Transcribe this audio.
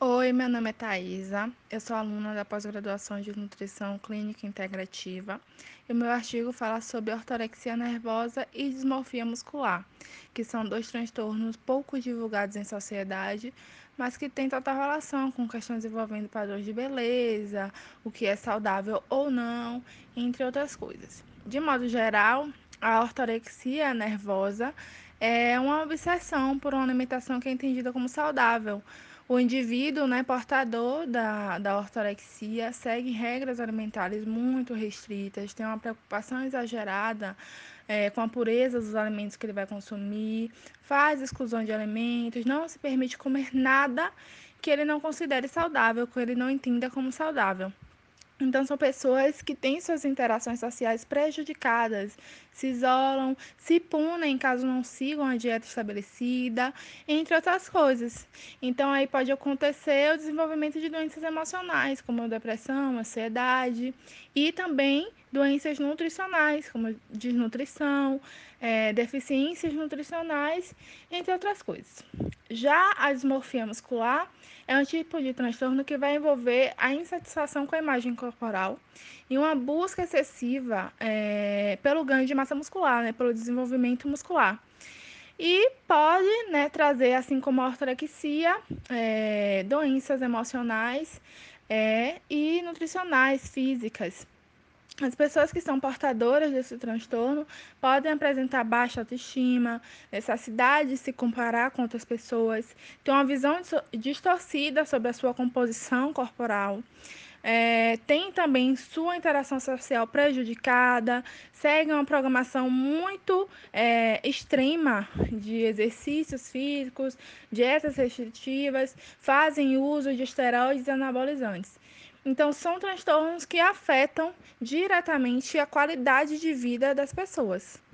Oi, meu nome é Thaisa, eu sou aluna da pós-graduação de Nutrição Clínica Integrativa e o meu artigo fala sobre ortorexia nervosa e dismorfia muscular, que são dois transtornos pouco divulgados em sociedade, mas que têm total relação com questões envolvendo padrões de beleza, o que é saudável ou não, entre outras coisas. De modo geral, a ortorexia nervosa é uma obsessão por uma alimentação que é entendida como saudável, o indivíduo, né, portador da, da ortorexia, segue regras alimentares muito restritas, tem uma preocupação exagerada é, com a pureza dos alimentos que ele vai consumir, faz exclusão de alimentos, não se permite comer nada que ele não considere saudável, que ele não entenda como saudável. Então, são pessoas que têm suas interações sociais prejudicadas, se isolam, se punem caso não sigam a dieta estabelecida, entre outras coisas. Então, aí pode acontecer o desenvolvimento de doenças emocionais, como depressão, ansiedade, e também doenças nutricionais, como desnutrição, é, deficiências nutricionais, entre outras coisas. Já a dismorfia muscular é um tipo de transtorno que vai envolver a insatisfação com a imagem corporal e uma busca excessiva é, pelo ganho de massa muscular, né, pelo desenvolvimento muscular. E pode né, trazer, assim como a ortorexia, é, doenças emocionais é, e nutricionais, físicas. As pessoas que são portadoras desse transtorno podem apresentar baixa autoestima, necessidade de se comparar com outras pessoas, ter uma visão distorcida sobre a sua composição corporal. É, tem também sua interação social prejudicada, segue uma programação muito é, extrema de exercícios físicos, dietas restritivas, fazem uso de esteroides anabolizantes. Então, são transtornos que afetam diretamente a qualidade de vida das pessoas.